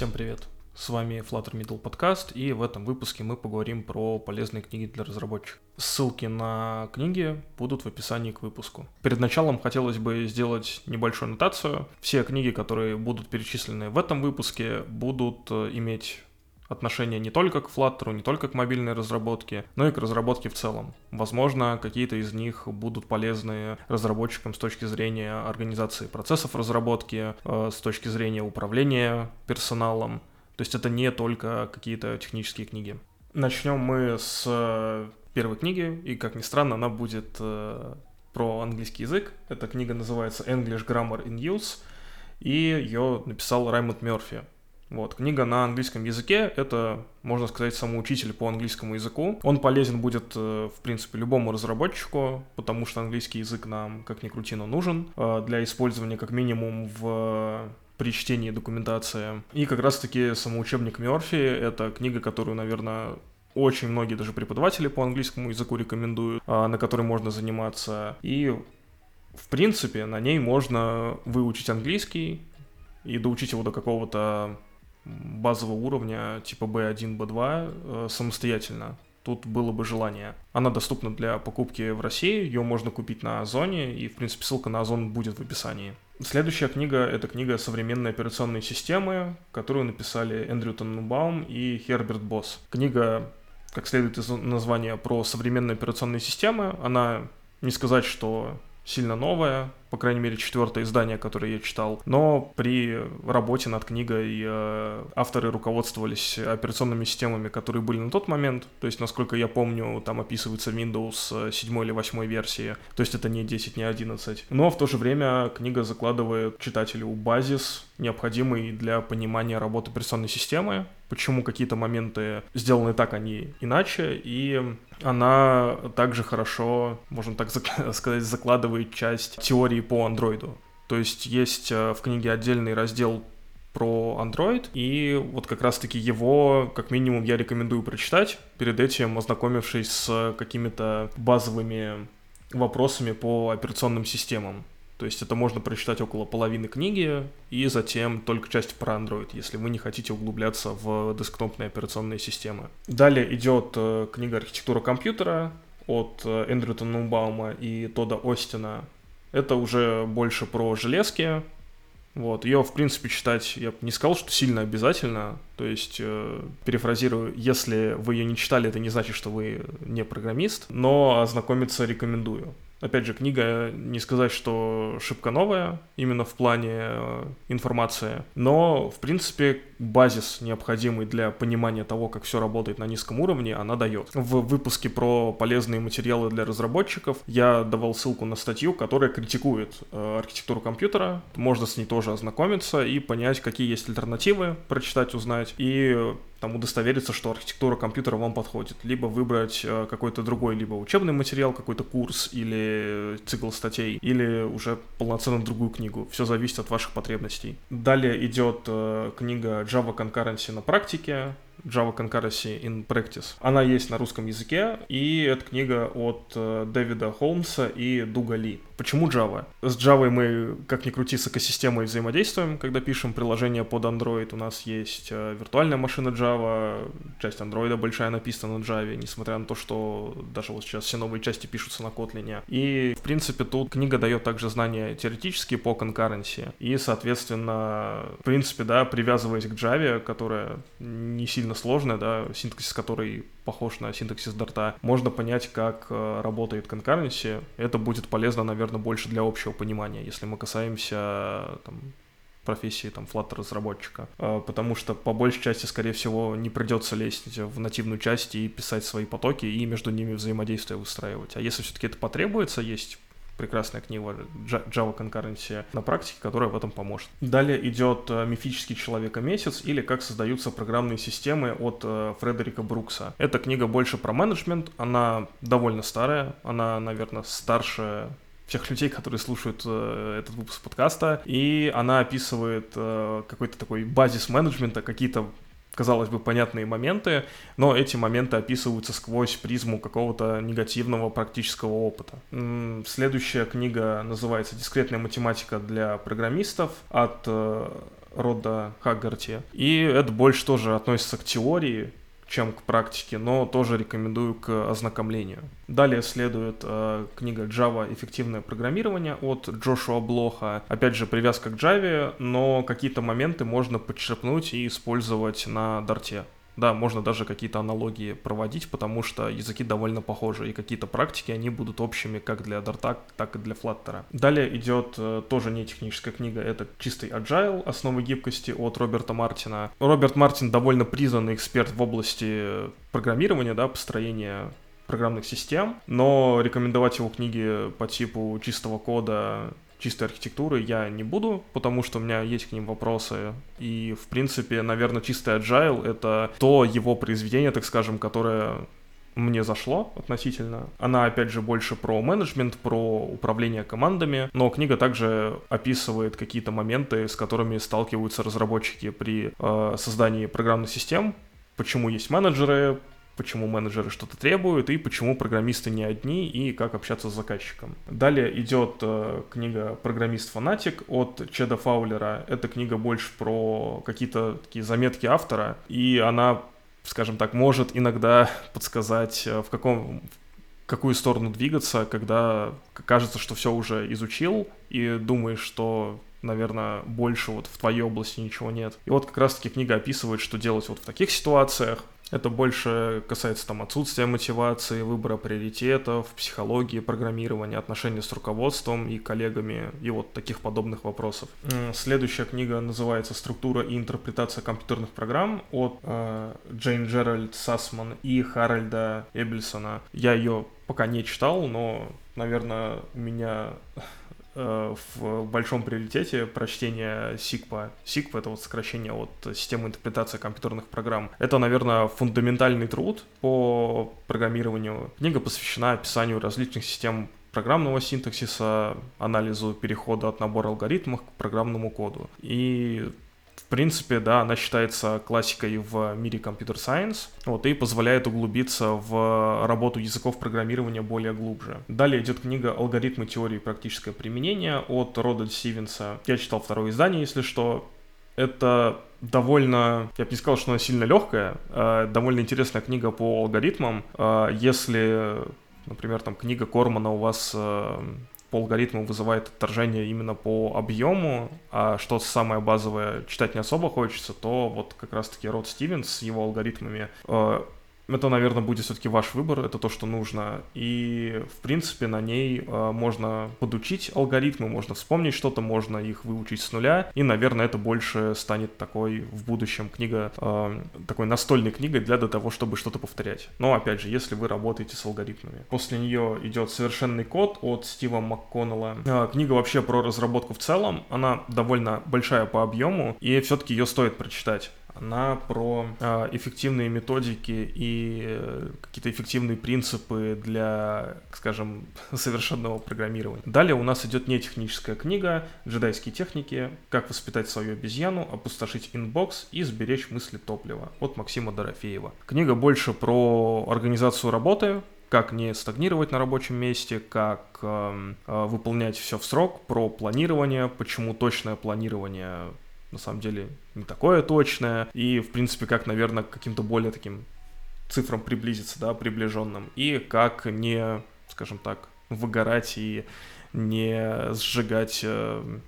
Всем привет! С вами Flutter Middle Podcast, и в этом выпуске мы поговорим про полезные книги для разработчиков. Ссылки на книги будут в описании к выпуску. Перед началом хотелось бы сделать небольшую аннотацию. Все книги, которые будут перечислены в этом выпуске, будут э, иметь отношение не только к Flutter, не только к мобильной разработке, но и к разработке в целом. Возможно, какие-то из них будут полезны разработчикам с точки зрения организации процессов разработки, э, с точки зрения управления персоналом. То есть это не только какие-то технические книги. Начнем мы с э, первой книги, и, как ни странно, она будет э, про английский язык. Эта книга называется English Grammar in Use, и ее написал Раймонд Мерфи. Вот, книга на английском языке — это, можно сказать, самоучитель по английскому языку. Он полезен будет, э, в принципе, любому разработчику, потому что английский язык нам, как ни крути, но нужен э, для использования как минимум в при чтении документации. И как раз-таки самоучебник Мерфи — это книга, которую, наверное, очень многие даже преподаватели по английскому языку рекомендуют, а, на которой можно заниматься. И в принципе, на ней можно выучить английский и доучить его до какого-то базового уровня типа B1, B2 э, самостоятельно. Тут было бы желание. Она доступна для покупки в России, ее можно купить на Озоне, и, в принципе, ссылка на Озон будет в описании. Следующая книга — это книга «Современные операционные системы», которую написали Эндрю Тенненбаум и Херберт Босс. Книга, как следует из названия, про современные операционные системы. Она, не сказать, что сильно новая, по крайней мере, четвертое издание, которое я читал. Но при работе над книгой э, авторы руководствовались операционными системами, которые были на тот момент. То есть, насколько я помню, там описывается Windows 7 или 8 версии. То есть это не 10, не 11. Но в то же время книга закладывает читателю базис, необходимый для понимания работы операционной системы, почему какие-то моменты сделаны так, а не иначе, и она также хорошо, можно так сказать, закладывает часть теории по андроиду. То есть есть э, в книге отдельный раздел про Android, и вот как раз-таки его, как минимум, я рекомендую прочитать, перед этим ознакомившись с какими-то базовыми вопросами по операционным системам. То есть это можно прочитать около половины книги и затем только часть про Android, если вы не хотите углубляться в десктопные операционные системы. Далее идет э, книга «Архитектура компьютера» от э, Эндрю Тенненбаума и Тода Остина. Это уже больше про железки, вот, ее, в принципе, читать, я бы не сказал, что сильно обязательно. То есть, э, перефразирую, если вы ее не читали, это не значит, что вы не программист, но ознакомиться рекомендую. Опять же, книга не сказать, что шибко новая, именно в плане э, информации, но, в принципе, базис, необходимый для понимания того, как все работает на низком уровне, она дает. В выпуске про полезные материалы для разработчиков я давал ссылку на статью, которая критикует э, архитектуру компьютера. Можно с ней тоже ознакомиться и понять, какие есть альтернативы, прочитать, узнать. И там удостовериться, что архитектура компьютера вам подходит. Либо выбрать э, какой-то другой, либо учебный материал, какой-то курс или цикл статей, или уже полноценно другую книгу. Все зависит от ваших потребностей. Далее идет э, книга Java Concurrency на практике. Java Concurrency in Practice. Она есть на русском языке, и это книга от э, Дэвида Холмса и Дуга Ли. Почему Java? С Java мы, как ни крути, с экосистемой взаимодействуем, когда пишем приложение под Android. У нас есть э, виртуальная машина Java, часть Android большая написана на Java, несмотря на то, что даже вот сейчас все новые части пишутся на Kotlin. И, в принципе, тут книга дает также знания теоретические по конкуренции. И, соответственно, в принципе, да, привязываясь к Java, которая не сильно сложная, да, синтаксис которой похож на синтаксис Дарта, можно понять, как э, работает конкуренция. Это будет полезно, наверное, больше для общего понимания, если мы касаемся там, профессии там Flutter разработчика, а, потому что по большей части, скорее всего, не придется лезть в нативную часть и писать свои потоки и между ними взаимодействие выстраивать. А если все-таки это потребуется, есть прекрасная книга Java Concurrency на практике, которая в этом поможет. Далее идет э, «Мифический человека-месяц» или «Как создаются программные системы» от э, Фредерика Брукса. Эта книга больше про менеджмент, она довольно старая, она, наверное, старше всех людей, которые слушают э, этот выпуск подкаста, и она описывает э, какой-то такой базис менеджмента, какие-то казалось бы, понятные моменты, но эти моменты описываются сквозь призму какого-то негативного практического опыта. Следующая книга называется «Дискретная математика для программистов» от э, рода Хаггарти. И это больше тоже относится к теории, чем к практике, но тоже рекомендую к ознакомлению. Далее следует э, книга Java «Эффективное программирование» от Джошуа Блоха. Опять же, привязка к Java, но какие-то моменты можно подчерпнуть и использовать на Дарте. Да, можно даже какие-то аналогии проводить, потому что языки довольно похожи, и какие-то практики, они будут общими как для Dart, так и для Flutter. Далее идет э, тоже не техническая книга, это чистый Agile, основы гибкости от Роберта Мартина. Роберт Мартин довольно признанный эксперт в области программирования, да, построения программных систем, но рекомендовать его книги по типу чистого кода чистой архитектуры я не буду, потому что у меня есть к ним вопросы. И, в принципе, наверное, чистый agile — это то его произведение, так скажем, которое мне зашло относительно. Она, опять же, больше про менеджмент, про управление командами, но книга также описывает какие-то моменты, с которыми сталкиваются разработчики при э, создании программных систем, почему есть менеджеры, почему менеджеры что-то требуют и почему программисты не одни и как общаться с заказчиком. Далее идет э, книга «Программист-фанатик» от Чеда Фаулера. Эта книга больше про какие-то такие заметки автора, и она, скажем так, может иногда подсказать, э, в каком какую сторону двигаться, когда кажется, что все уже изучил, и думаешь, что наверное, больше вот в твоей области ничего нет. И вот как раз-таки книга описывает, что делать вот в таких ситуациях, это больше касается там отсутствия мотивации, выбора приоритетов, психологии, программирования, отношений с руководством и коллегами и вот таких подобных вопросов. Следующая книга называется «Структура и интерпретация компьютерных программ» от э, Джейн Джеральд Сасман и Харальда Эбельсона. Я ее пока не читал, но, наверное, у меня в большом приоритете прочтения SIGPA. SIGPA — это вот сокращение от системы интерпретации компьютерных программ. Это, наверное, фундаментальный труд по программированию. Книга посвящена описанию различных систем программного синтаксиса, анализу перехода от набора алгоритмов к программному коду. И принципе, да, она считается классикой в мире компьютер-сайенс, вот, и позволяет углубиться в работу языков программирования более глубже. Далее идет книга «Алгоритмы теории и практическое применение» от Рода Стивенса. Я читал второе издание, если что. Это довольно, я бы не сказал, что она сильно легкая, а довольно интересная книга по алгоритмам. А если, например, там книга Кормана у вас а, по алгоритму вызывает отторжение именно по объему, а что самое базовое читать не особо хочется, то вот как раз-таки Род Стивенс с его алгоритмами э, это, наверное, будет все-таки ваш выбор, это то, что нужно. И, в принципе, на ней э, можно подучить алгоритмы, можно вспомнить что-то, можно их выучить с нуля. И, наверное, это больше станет такой в будущем книга, э, такой настольной книгой для того, чтобы что-то повторять. Но, опять же, если вы работаете с алгоритмами. После нее идет «Совершенный код» от Стива МакКоннелла. Э, книга вообще про разработку в целом. Она довольно большая по объему, и все-таки ее стоит прочитать она про э, эффективные методики и э, какие-то эффективные принципы для, скажем, совершенного программирования. Далее у нас идет нетехническая книга «Джедайские техники. Как воспитать свою обезьяну, опустошить инбокс и сберечь мыслетопливо» от Максима Дорофеева. Книга больше про организацию работы, как не стагнировать на рабочем месте, как э, э, выполнять все в срок, про планирование, почему точное планирование на самом деле не такое точное, и, в принципе, как, наверное, к каким-то более таким цифрам приблизиться, да, приближенным, и как не, скажем так, выгорать и не сжигать э,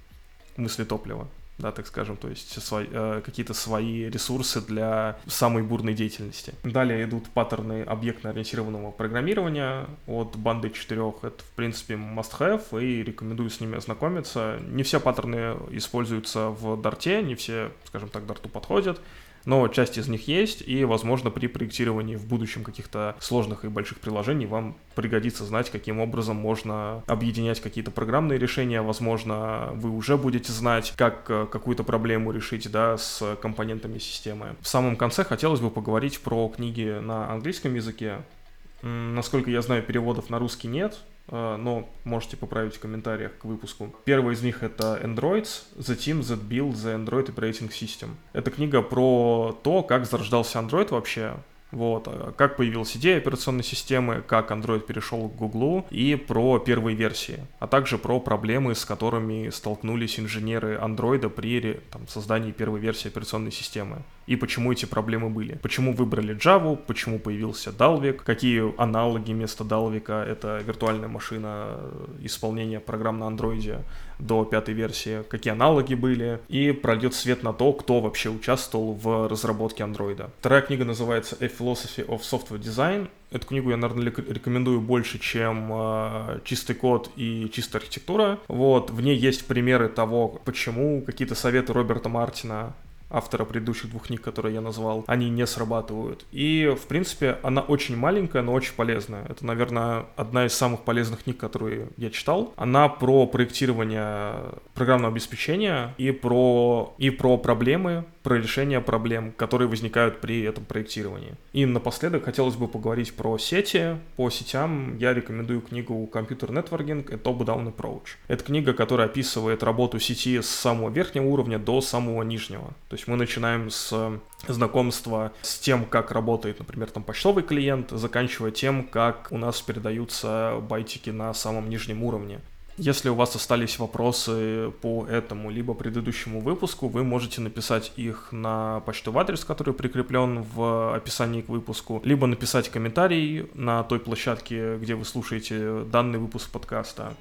мысли топлива да, так скажем, то есть свои, э, какие-то свои ресурсы для самой бурной деятельности. Далее идут паттерны объектно-ориентированного программирования от банды четырех. Это, в принципе, must-have, и рекомендую с ними ознакомиться. Не все паттерны используются в Дарте, не все, скажем так, Дарту подходят но часть из них есть, и, возможно, при проектировании в будущем каких-то сложных и больших приложений вам пригодится знать, каким образом можно объединять какие-то программные решения, возможно, вы уже будете знать, как э, какую-то проблему решить, да, с компонентами системы. В самом конце хотелось бы поговорить про книги на английском языке. Насколько я знаю, переводов на русский нет, а, но можете поправить в комментариях к выпуску. Первый из них это Androids, The Team That Built the Android Operating System. Это книга про то, как зарождался Android вообще, Вот, а как появилась идея операционной системы, как Android перешел к Google и про первые версии, а также про проблемы, с которыми столкнулись инженеры Android при там, создании первой версии операционной системы и почему эти проблемы были. Почему выбрали Java, почему появился Dalvik, какие аналоги вместо Dalvik, это виртуальная машина исполнения программ на андроиде до пятой версии, какие аналоги были, и прольет свет на то, кто вообще участвовал в разработке андроида. Вторая книга называется A Philosophy of Software Design. Эту книгу я, наверное, рекомендую больше, чем э, чистый код и чистая архитектура. Вот, в ней есть примеры того, почему какие-то советы Роберта Мартина автора предыдущих двух книг, которые я назвал, они не срабатывают. И, в принципе, она очень маленькая, но очень полезная. Это, наверное, одна из самых полезных книг, которые я читал. Она про проектирование программного обеспечения и про, и про проблемы, про решение проблем, которые возникают при этом проектировании. И напоследок хотелось бы поговорить про сети. По сетям я рекомендую книгу Computer Networking и Top Down Approach. Это книга, которая описывает работу сети с самого верхнего уровня до самого нижнего. То есть мы начинаем с знакомства с тем, как работает, например, там почтовый клиент, заканчивая тем, как у нас передаются байтики на самом нижнем уровне. Если у вас остались вопросы по этому либо предыдущему выпуску, вы можете написать их на почтовый адрес, который прикреплен в описании к выпуску, либо написать комментарий на той площадке, где вы слушаете данный выпуск подкаста.